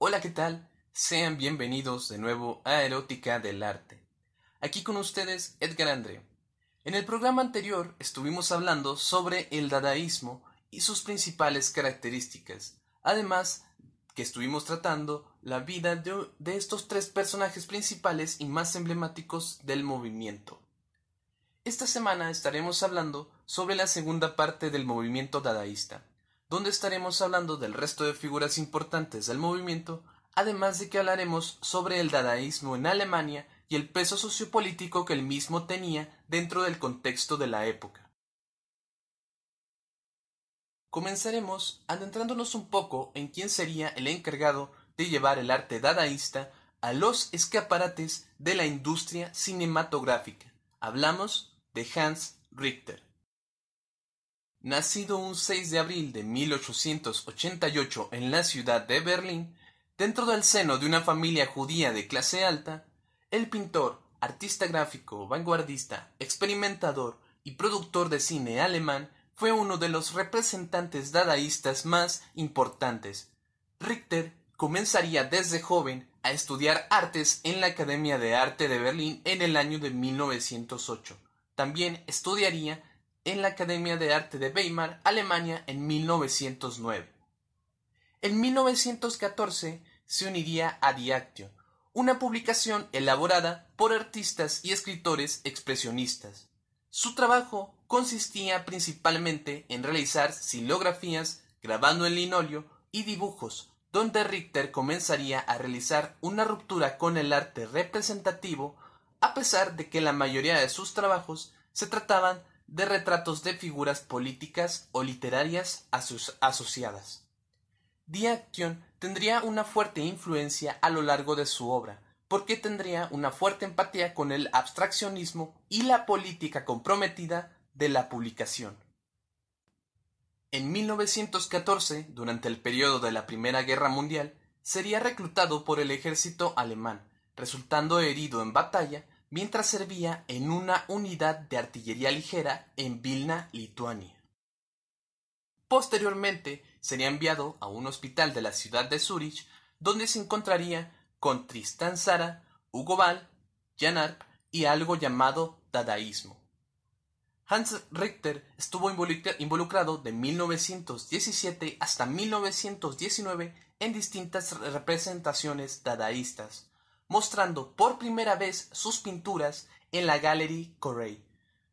Hola, ¿qué tal? Sean bienvenidos de nuevo a Erótica del Arte. Aquí con ustedes Edgar André. En el programa anterior estuvimos hablando sobre el dadaísmo y sus principales características, además que estuvimos tratando la vida de, de estos tres personajes principales y más emblemáticos del movimiento. Esta semana estaremos hablando sobre la segunda parte del movimiento dadaísta, donde estaremos hablando del resto de figuras importantes del movimiento, además de que hablaremos sobre el dadaísmo en Alemania y el peso sociopolítico que el mismo tenía dentro del contexto de la época. Comenzaremos adentrándonos un poco en quién sería el encargado de llevar el arte dadaísta a los escaparates de la industria cinematográfica. Hablamos de Hans Richter. Nacido un 6 de abril de 1888 en la ciudad de Berlín, dentro del seno de una familia judía de clase alta, el pintor, artista gráfico, vanguardista, experimentador y productor de cine alemán fue uno de los representantes dadaístas más importantes. Richter comenzaría desde joven a estudiar artes en la Academia de Arte de Berlín en el año de 1908. También estudiaría en la Academia de Arte de Weimar, Alemania, en 1909. En 1914 se uniría a Diactio, una publicación elaborada por artistas y escritores expresionistas. Su trabajo consistía principalmente en realizar silografías, grabando en linóleo y dibujos, donde Richter comenzaría a realizar una ruptura con el arte representativo a pesar de que la mayoría de sus trabajos se trataban de retratos de figuras políticas o literarias asociadas. Diaction tendría una fuerte influencia a lo largo de su obra, porque tendría una fuerte empatía con el abstraccionismo y la política comprometida de la publicación. En 1914, durante el periodo de la Primera Guerra Mundial, sería reclutado por el ejército alemán, resultando herido en batalla mientras servía en una unidad de artillería ligera en Vilna, Lituania. Posteriormente sería enviado a un hospital de la ciudad de Zúrich, donde se encontraría con Tristan Sara, Hugo Ball, Jan Arp y algo llamado dadaísmo. Hans Richter estuvo involucrado de 1917 hasta 1919 en distintas representaciones dadaístas, mostrando por primera vez sus pinturas en la Gallery Corray.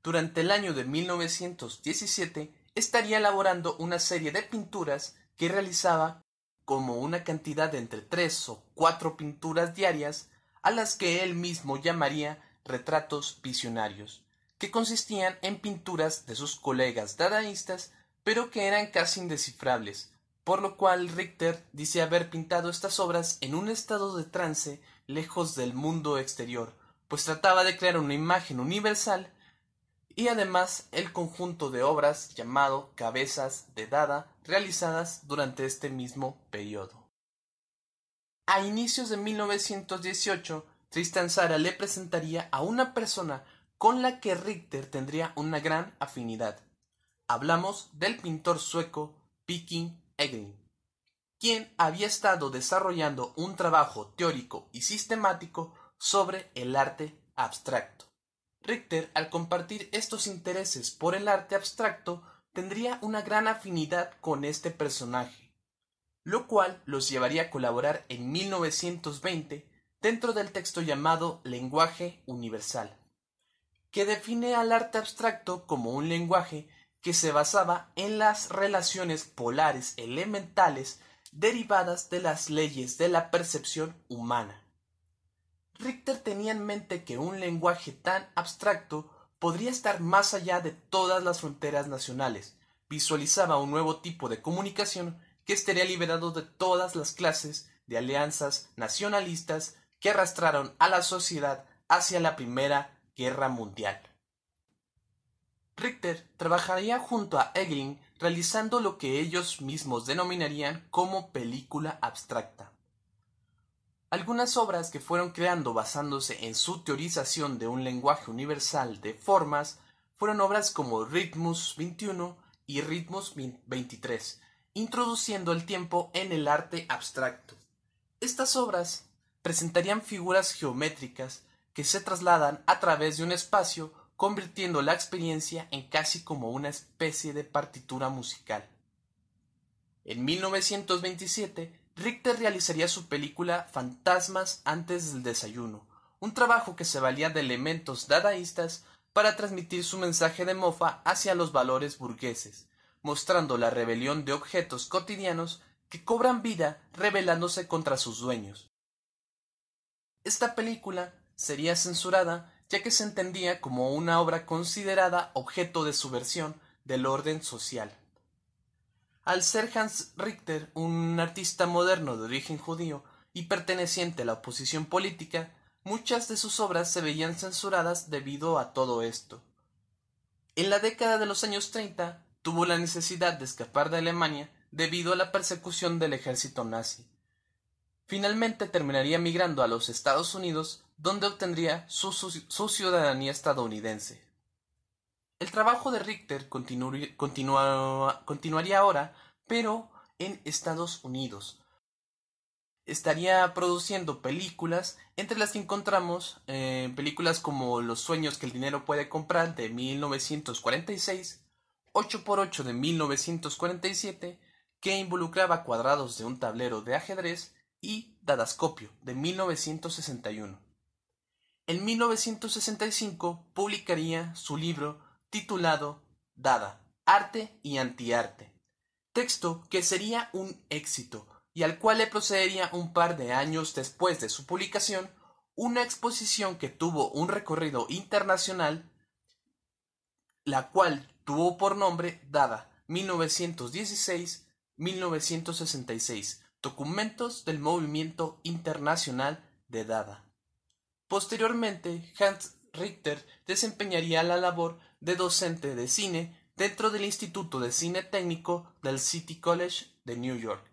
Durante el año de 1917 estaría elaborando una serie de pinturas que realizaba como una cantidad de entre tres o cuatro pinturas diarias a las que él mismo llamaría retratos visionarios, que consistían en pinturas de sus colegas dadaístas, pero que eran casi indescifrables, por lo cual Richter dice haber pintado estas obras en un estado de trance lejos del mundo exterior, pues trataba de crear una imagen universal y además el conjunto de obras llamado Cabezas de Dada realizadas durante este mismo periodo. A inicios de 1918, Tristan Sara le presentaría a una persona con la que Richter tendría una gran afinidad. Hablamos del pintor sueco Viking Egling quien había estado desarrollando un trabajo teórico y sistemático sobre el arte abstracto. Richter, al compartir estos intereses por el arte abstracto, tendría una gran afinidad con este personaje, lo cual los llevaría a colaborar en 1920 dentro del texto llamado Lenguaje Universal, que define al arte abstracto como un lenguaje que se basaba en las relaciones polares elementales derivadas de las leyes de la percepción humana. Richter tenía en mente que un lenguaje tan abstracto podría estar más allá de todas las fronteras nacionales. Visualizaba un nuevo tipo de comunicación que estaría liberado de todas las clases de alianzas nacionalistas que arrastraron a la sociedad hacia la Primera Guerra Mundial. Richter trabajaría junto a Egling realizando lo que ellos mismos denominarían como película abstracta. Algunas obras que fueron creando basándose en su teorización de un lenguaje universal de formas fueron obras como Ritmus 21 y Ritmus 23, introduciendo el tiempo en el arte abstracto. Estas obras presentarían figuras geométricas que se trasladan a través de un espacio convirtiendo la experiencia en casi como una especie de partitura musical. En 1927, Richter realizaría su película Fantasmas antes del desayuno, un trabajo que se valía de elementos dadaístas para transmitir su mensaje de mofa hacia los valores burgueses, mostrando la rebelión de objetos cotidianos que cobran vida rebelándose contra sus dueños. Esta película sería censurada ya que se entendía como una obra considerada objeto de subversión del orden social. Al ser Hans Richter un artista moderno de origen judío y perteneciente a la oposición política, muchas de sus obras se veían censuradas debido a todo esto. En la década de los años 30 tuvo la necesidad de escapar de Alemania debido a la persecución del ejército nazi. Finalmente terminaría migrando a los Estados Unidos donde obtendría su, ciudadanía estadounidense. El trabajo de Richter continuaría ahora, pero en Estados Unidos. Estaría produciendo películas, entre las que encontramos eh, películas como Los sueños que el dinero puede comprar de 1946, 8x8 de 1947, que involucraba cuadrados de un tablero de ajedrez, y Dadascopio de 1961. En 1965 publicaría su libro titulado Dada, Arte y Antiarte, texto que sería un éxito y al cual le procedería un par de años después de su publicación una exposición que tuvo un recorrido internacional, la cual tuvo por nombre Dada 1916-1966, documentos del movimiento internacional de Dada. Posteriormente, Hans Richter desempeñaría la labor de docente de cine dentro del Instituto de Cine Técnico del City College de New York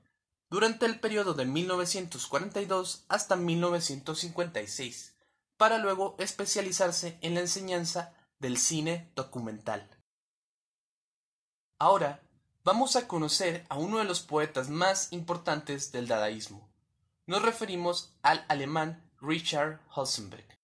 durante el periodo de 1942 hasta 1956, para luego especializarse en la enseñanza del cine documental. Ahora vamos a conocer a uno de los poetas más importantes del dadaísmo. Nos referimos al alemán Richard Holzenbeck.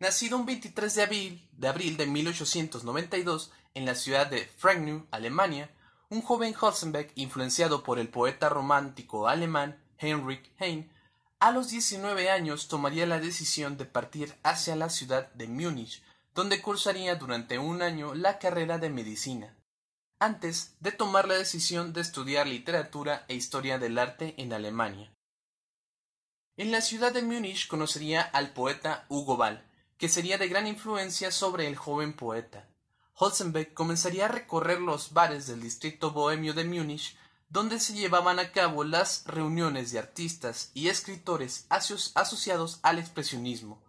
Nacido un 23 de abril, de abril de 1892 en la ciudad de Frankfurt, Alemania, un joven Holzenbeck influenciado por el poeta romántico alemán Heinrich Heine, a los 19 años tomaría la decisión de partir hacia la ciudad de Múnich, donde cursaría durante un año la carrera de medicina, antes de tomar la decisión de estudiar literatura e historia del arte en Alemania. En la ciudad de Múnich conocería al poeta Hugo Ball, que sería de gran influencia sobre el joven poeta. Holzenbeck comenzaría a recorrer los bares del distrito bohemio de Múnich, donde se llevaban a cabo las reuniones de artistas y escritores asociados al expresionismo.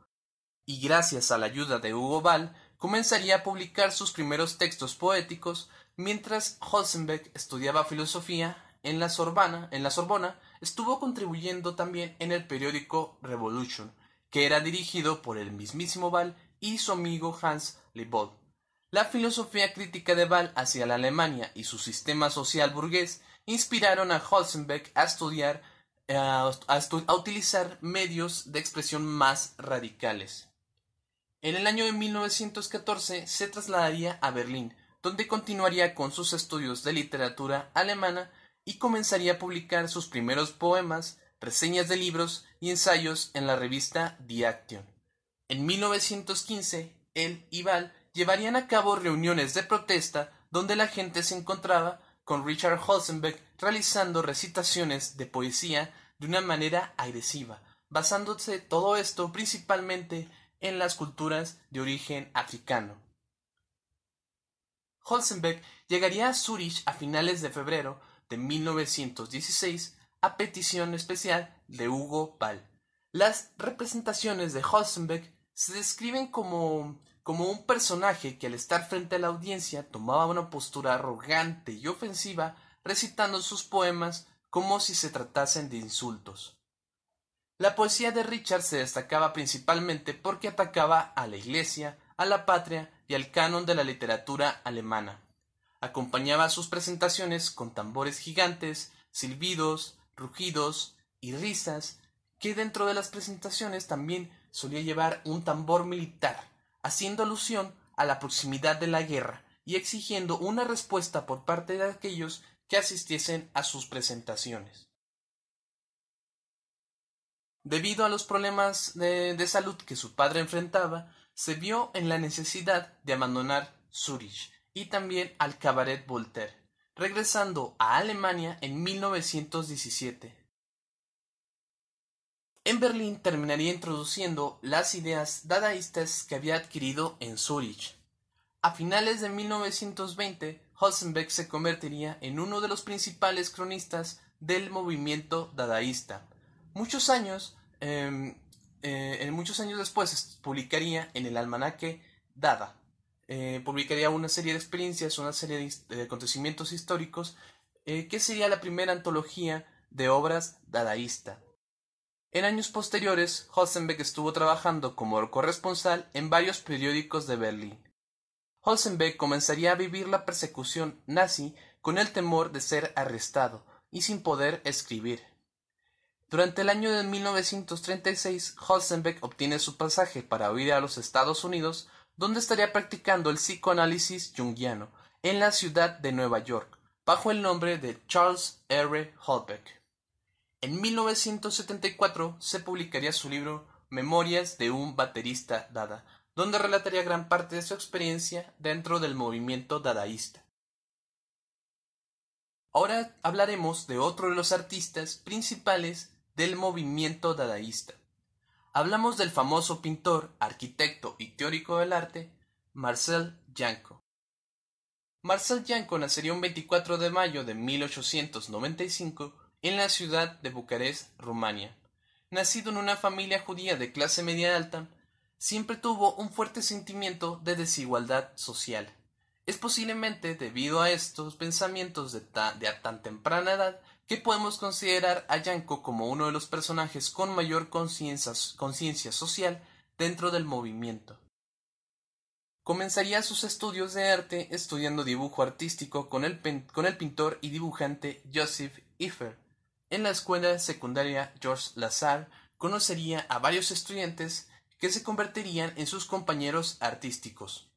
Y gracias a la ayuda de Hugo Ball, comenzaría a publicar sus primeros textos poéticos, mientras Holzenbeck estudiaba filosofía en la Sorbona, en la Sorbona estuvo contribuyendo también en el periódico Revolution, que era dirigido por el mismísimo Ball y su amigo Hans Leibold. La filosofía crítica de Ball hacia la Alemania y su sistema social burgués inspiraron a Holzenbeck a estudiar eh, a, a utilizar medios de expresión más radicales. En el año de 1914 se trasladaría a Berlín, donde continuaría con sus estudios de literatura alemana y comenzaría a publicar sus primeros poemas, reseñas de libros y ensayos en la revista The Action. En 1915, él y Val llevarían a cabo reuniones de protesta donde la gente se encontraba con Richard Holzenbeck realizando recitaciones de poesía de una manera agresiva, basándose todo esto principalmente en las culturas de origen africano. Holzenbeck llegaría a Zurich a finales de febrero de 1916 a petición especial de Hugo Ball. Las representaciones de Holzenbeck se describen como, como un personaje que al estar frente a la audiencia tomaba una postura arrogante y ofensiva recitando sus poemas como si se tratasen de insultos. La poesía de Richard se destacaba principalmente porque atacaba a la Iglesia, a la patria y al canon de la literatura alemana. Acompañaba sus presentaciones con tambores gigantes, silbidos, rugidos y risas, que dentro de las presentaciones también solía llevar un tambor militar, haciendo alusión a la proximidad de la guerra y exigiendo una respuesta por parte de aquellos que asistiesen a sus presentaciones. Debido a los problemas de, salud que su padre enfrentaba, se vio en la necesidad de abandonar Zurich y también al Cabaret Voltaire, regresando a Alemania en 1917. En Berlín terminaría introduciendo las ideas dadaístas que había adquirido en Zurich. A finales de 1920, Hossenbeck se convertiría en uno de los principales cronistas del movimiento dadaísta. Muchos años, em, eh, muchos años después publicaría en el almanaque Dada. Eh, publicaría una serie de experiencias, una serie de, acontecimientos históricos, eh, que sería la primera antología de obras dadaísta. En años posteriores, Hossenbeck estuvo trabajando como corresponsal en varios periódicos de Berlín. Hossenbeck comenzaría a vivir la persecución nazi con el temor de ser arrestado y sin poder escribir. Durante el año de 1936, Hossenbeck obtiene su pasaje para huir a los Estados Unidos, donde estaría practicando el psicoanálisis junguiano en la ciudad de Nueva York, bajo el nombre de Charles R. Holbeck. En 1974 se publicaría su libro Memorias de un baterista dada, donde relataría gran parte de su experiencia dentro del movimiento dadaísta. Ahora hablaremos de otro de los artistas principales del movimiento dadaísta. Hablamos del famoso pintor, arquitecto y teórico del arte, Marcel Janco. Marcel Janco nacería un 24 de mayo de 1895 en la ciudad de Bucarest, Rumania. Nacido en una familia judía de clase media alta, siempre tuvo un fuerte sentimiento de desigualdad social. Es posiblemente debido a estos pensamientos de, a tan temprana edad que podemos considerar a Yanko como uno de los personajes con mayor conciencia social dentro del movimiento. Comenzaría sus estudios de arte estudiando dibujo artístico con el, pintor y dibujante Joseph Ifer, en la escuela secundaria Georges Lazare conocería a varios estudiantes que se convertirían en sus compañeros artísticos.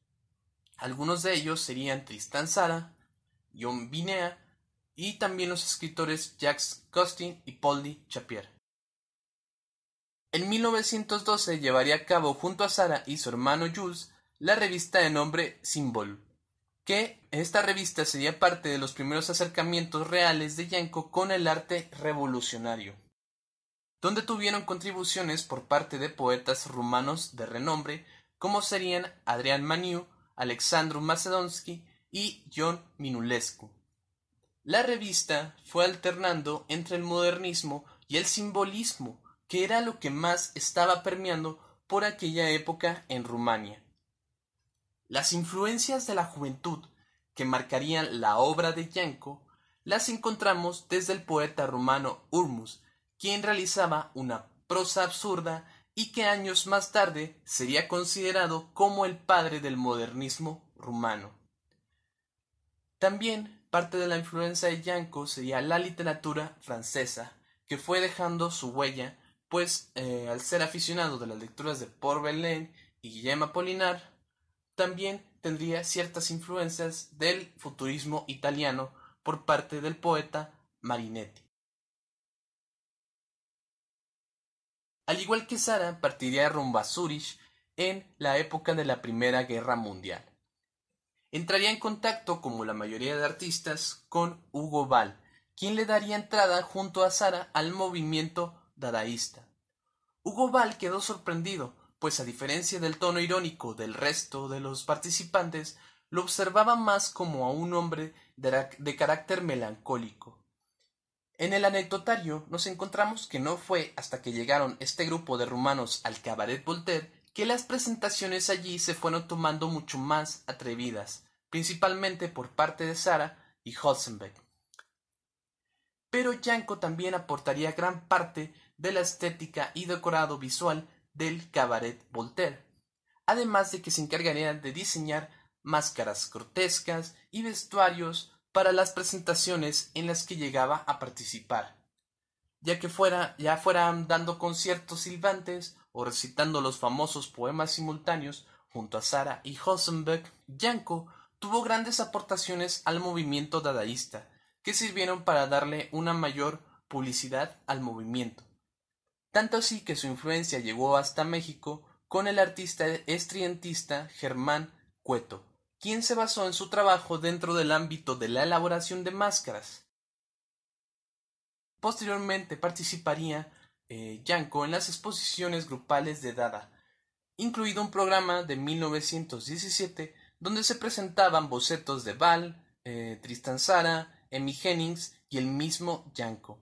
Algunos de ellos serían Tristan Sara, John Binea y también los escritores Jacques Costin y Paul Chapier. En 1912 llevaría a cabo junto a Sara y su hermano Jules la revista de nombre Symbol, que esta revista sería parte de los primeros acercamientos reales de Yanko con el arte revolucionario, donde tuvieron contribuciones por parte de poetas rumanos de renombre como serían Adrian Maniu, Alexandru Macedonsky y John Minulescu. La revista fue alternando entre el modernismo y el simbolismo, que era lo que más estaba permeando por aquella época en Rumania. Las influencias de la juventud que marcarían la obra de Yanko las encontramos desde el poeta rumano Urmus, quien realizaba una prosa absurda y que años más tarde sería considerado como el padre del modernismo rumano. También parte de la influencia de Yanko sería la literatura francesa, que fue dejando su huella, pues eh, al ser aficionado de las lecturas de Paul Verlaine y Guillaume Apollinaire, también tendría ciertas influencias del futurismo italiano por parte del poeta Marinetti. Al igual que Sara, partiría rumbo a Zurich en la época de la Primera Guerra Mundial. Entraría en contacto, como la mayoría de artistas, con Hugo Ball, quien le daría entrada junto a Sara al movimiento dadaísta. Hugo Ball quedó sorprendido, pues a diferencia del tono irónico del resto de los participantes, lo observaba más como a un hombre de, carácter melancólico. En el anecdotario nos encontramos que no fue hasta que llegaron este grupo de rumanos al Cabaret Voltaire que las presentaciones allí se fueron tomando mucho más atrevidas, principalmente por parte de Sara y Holzenbeck. Pero Yanko también aportaría gran parte de la estética y decorado visual del Cabaret Voltaire, además de que se encargaría de diseñar máscaras grotescas y vestuarios para las presentaciones en las que llegaba a participar. ya que fuera, ya fueran dando conciertos silbantes o recitando los famosos poemas simultáneos junto a Sara y Hosenbeck, Yanko tuvo grandes aportaciones al movimiento dadaísta, que sirvieron para darle una mayor publicidad al movimiento. Tanto así que su influencia llegó hasta México con el artista estrientista Germán Cueto, quien se basó en su trabajo dentro del ámbito de la elaboración de máscaras. Posteriormente participaría eh, Yanko en las exposiciones grupales de Dada, incluido un programa de 1917 donde se presentaban bocetos de Val, eh, Tristan Sara, Emmy Jennings y el mismo Yanko.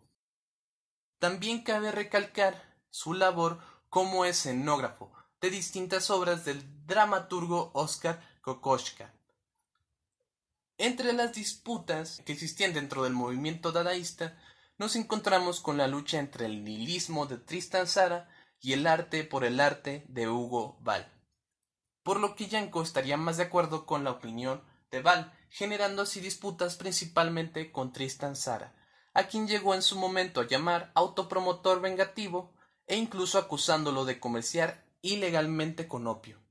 También cabe recalcar su labor como escenógrafo de distintas obras del dramaturgo Oscar Kokoschka. Entre las disputas que existían dentro del movimiento dadaísta, nos encontramos con la lucha entre el nihilismo de Tristan Sara y el arte por el arte de Hugo Ball. Por lo que Yanko estaría más de acuerdo con la opinión de Ball, generando así disputas principalmente con Tristan Sara, a quien llegó en su momento a llamar autopromotor vengativo e incluso acusándolo de comerciar ilegalmente con opio.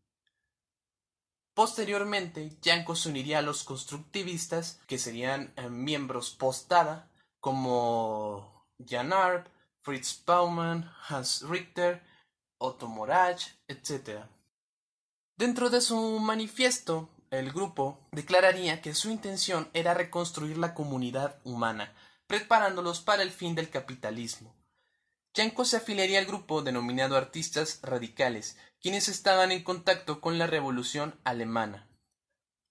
Posteriormente, Yanko se uniría a los constructivistas, que serían eh, miembros postada, como Jan Arp, Fritz Baumann, Hans Richter, Otto Morach, etc. Dentro de su manifiesto, el grupo declararía que su intención era reconstruir la comunidad humana, preparándolos para el fin del capitalismo. Yanko se afiliaría al grupo denominado Artistas Radicales, quienes estaban en contacto con la Revolución Alemana.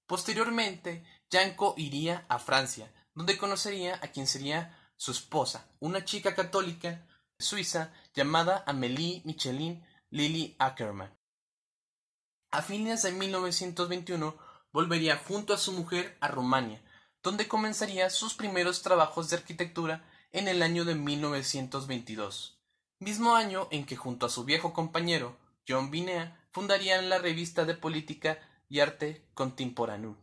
Posteriormente, Yanko iría a Francia, donde conocería a quien sería su esposa, una chica católica suiza llamada Amélie Michelin Lily Ackerman. A fines de 1921 volvería junto a su mujer a Rumania, donde comenzaría sus primeros trabajos de arquitectura en el año de 1922, mismo año en que junto a su viejo compañero John Binea fundarían la revista de política y arte contemporáneo.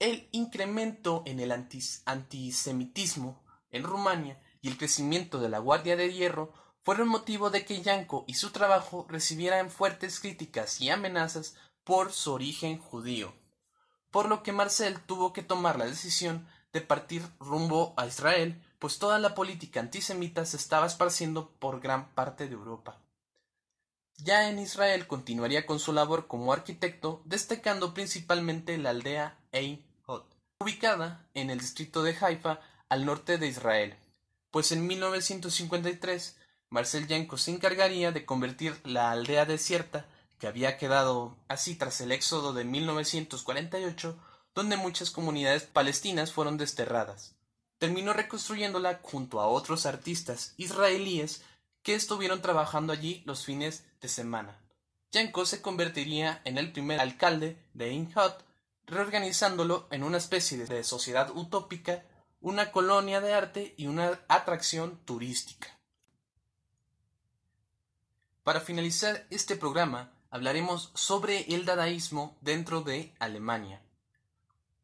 El incremento en el antisemitismo en Rumania y el crecimiento de la Guardia de Hierro fueron motivo de que Yanko y su trabajo recibieran fuertes críticas y amenazas por su origen judío, por lo que Marcel tuvo que tomar la decisión de partir rumbo a Israel, pues toda la política antisemita se estaba esparciendo por gran parte de Europa. Ya en Israel continuaría con su labor como arquitecto, destacando principalmente la aldea Ein ubicada en el distrito de Haifa al norte de Israel, pues en 1953 Marcel Yanko se encargaría de convertir la aldea desierta que había quedado así tras el éxodo de 1948, donde muchas comunidades palestinas fueron desterradas. Terminó reconstruyéndola junto a otros artistas israelíes que estuvieron trabajando allí los fines de semana. Yanko se convertiría en el primer alcalde de Inhot reorganizándolo en una especie de sociedad utópica, una colonia de arte y una atracción turística. Para finalizar este programa, hablaremos sobre el dadaísmo dentro de Alemania.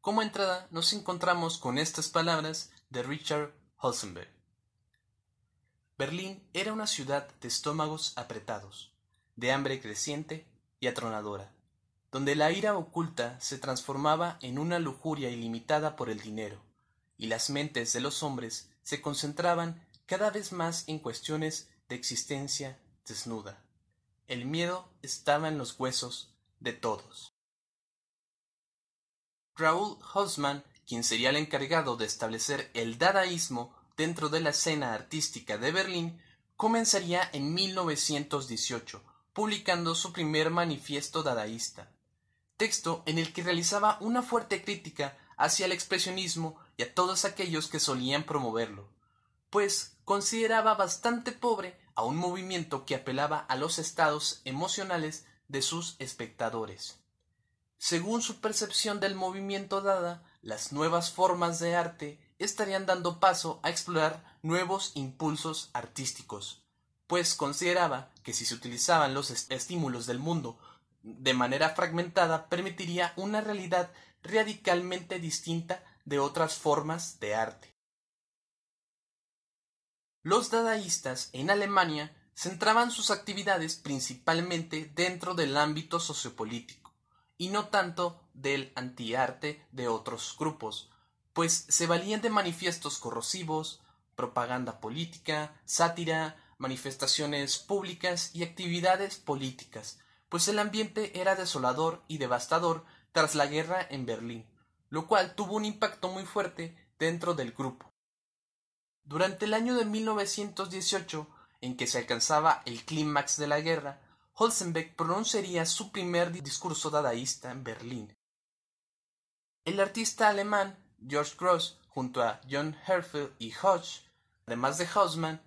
Como entrada nos encontramos con estas palabras de Richard Holzenberg. Berlín era una ciudad de estómagos apretados, de hambre creciente y atronadora donde la ira oculta se transformaba en una lujuria ilimitada por el dinero, y las mentes de los hombres se concentraban cada vez más en cuestiones de existencia desnuda. El miedo estaba en los huesos de todos. Raúl Haussmann, quien sería el encargado de establecer el dadaísmo dentro de la escena artística de Berlín, comenzaría en 1918, publicando su primer manifiesto dadaísta, texto en el que realizaba una fuerte crítica hacia el expresionismo y a todos aquellos que solían promoverlo, pues consideraba bastante pobre a un movimiento que apelaba a los estados emocionales de sus espectadores. Según su percepción del movimiento dada, las nuevas formas de arte estarían dando paso a explorar nuevos impulsos artísticos, pues consideraba que si se utilizaban los estímulos del mundo de manera fragmentada permitiría una realidad radicalmente distinta de otras formas de arte. los dadaístas en Alemania centraban sus actividades principalmente dentro del ámbito sociopolítico y no tanto del antiarte de otros grupos, pues se valían de manifiestos corrosivos, propaganda política, sátira, manifestaciones públicas y actividades políticas, pues el ambiente era desolador y devastador tras la guerra en Berlín, lo cual tuvo un impacto muy fuerte dentro del grupo. Durante el año de 1918, en que se alcanzaba el clímax de la guerra, Holzenbeck pronunciaría su primer discurso dadaísta en Berlín. El artista alemán George Gross, junto a John Herfield y Hodge, además de Hausmann,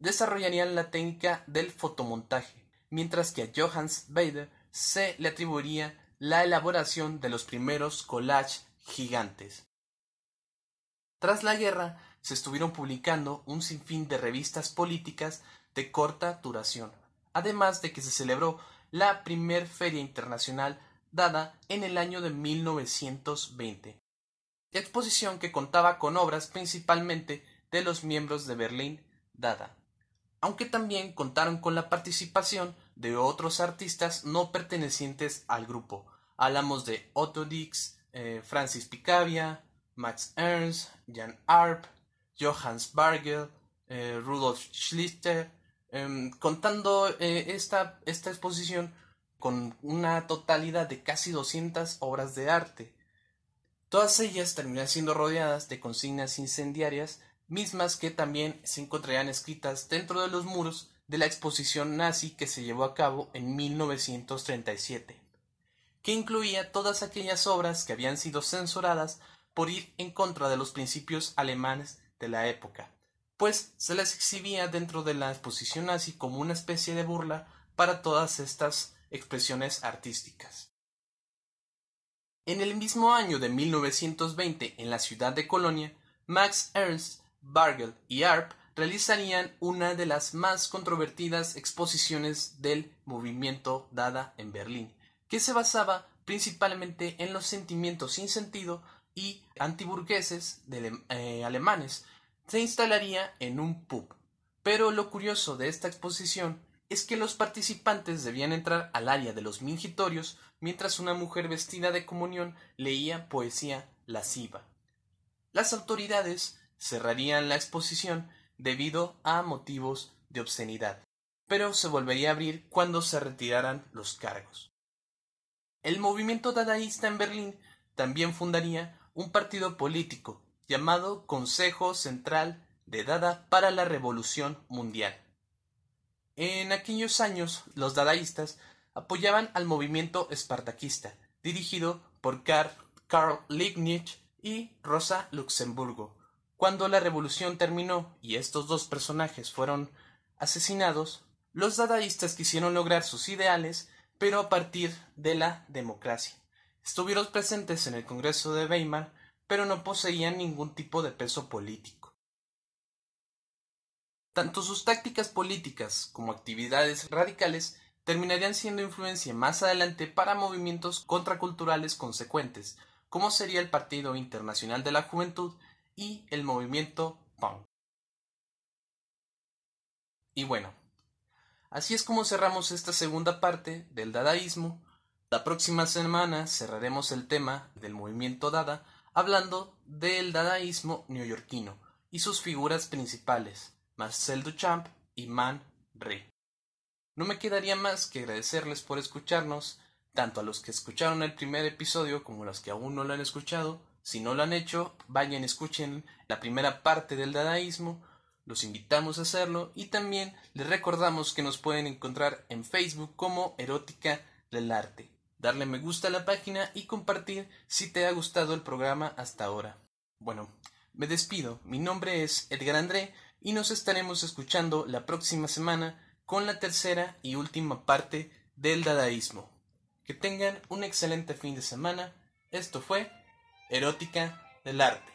desarrollarían la técnica del fotomontaje, mientras que a Johannes Bader se le atribuiría la elaboración de los primeros collages gigantes. Tras la guerra, se estuvieron publicando un sinfín de revistas políticas de corta duración, además de que se celebró la primer feria internacional dada en el año de 1920. Exposición que contaba con obras principalmente de los miembros de Berlín Dada aunque también contaron con la participación de otros artistas no pertenecientes al grupo. Hablamos de Otto Dix, eh, Francis Picabia, Max Ernst, Jan Arp, Johannes Bargel, eh, Rudolf Schlichter, em, contando eh, esta, esta exposición con una totalidad de casi 200 obras de arte. Todas ellas terminan siendo rodeadas de consignas incendiarias mismas que también se encontrarían escritas dentro de los muros de la exposición nazi que se llevó a cabo en 1937, que incluía todas aquellas obras que habían sido censuradas por ir en contra de los principios alemanes de la época, pues se las exhibía dentro de la exposición nazi como una especie de burla para todas estas expresiones artísticas. En el mismo año de 1920, en la ciudad de Colonia, Max Ernst Bargel y Arp realizarían una de las más controvertidas exposiciones del movimiento Dada en Berlín, que se basaba principalmente en los sentimientos sin sentido y antiburgueses de, eh, alemanes. Se instalaría en un pub. Pero lo curioso de esta exposición es que los participantes debían entrar al área de los mingitorios mientras una mujer vestida de comunión leía poesía lasciva. Las autoridades cerrarían la exposición debido a motivos de obscenidad, pero se volvería a abrir cuando se retiraran los cargos. El movimiento dadaísta en Berlín también fundaría un partido político llamado Consejo Central de Dada para la Revolución Mundial. En aquellos años los dadaístas apoyaban al movimiento espartaquista, dirigido por Karl, Liebknecht y Rosa Luxemburgo, cuando la revolución terminó y estos dos personajes fueron asesinados, los dadaístas quisieron lograr sus ideales, pero a partir de la democracia. Estuvieron presentes en el Congreso de Weimar, pero no poseían ningún tipo de peso político. Tanto sus tácticas políticas como actividades radicales terminarían siendo influencia más adelante para movimientos contraculturales consecuentes, como sería el Partido Internacional de la Juventud y el movimiento punk. Y bueno, así es como cerramos esta segunda parte del dadaísmo. La próxima semana cerraremos el tema del movimiento dada hablando del dadaísmo neoyorquino y sus figuras principales, Marcel Duchamp y Man Ray. No me quedaría más que agradecerles por escucharnos, tanto a los que escucharon el primer episodio como a los que aún no lo han escuchado, si no lo han hecho, vayan, escuchen la primera parte del dadaísmo. Los invitamos a hacerlo y también les recordamos que nos pueden encontrar en Facebook como Erótica del Arte. Darle me gusta a la página y compartir si te ha gustado el programa hasta ahora. Bueno, me despido. Mi nombre es Edgar André y nos estaremos escuchando la próxima semana con la tercera y última parte del dadaísmo. Que tengan un excelente fin de semana. Esto fue erótica del arte.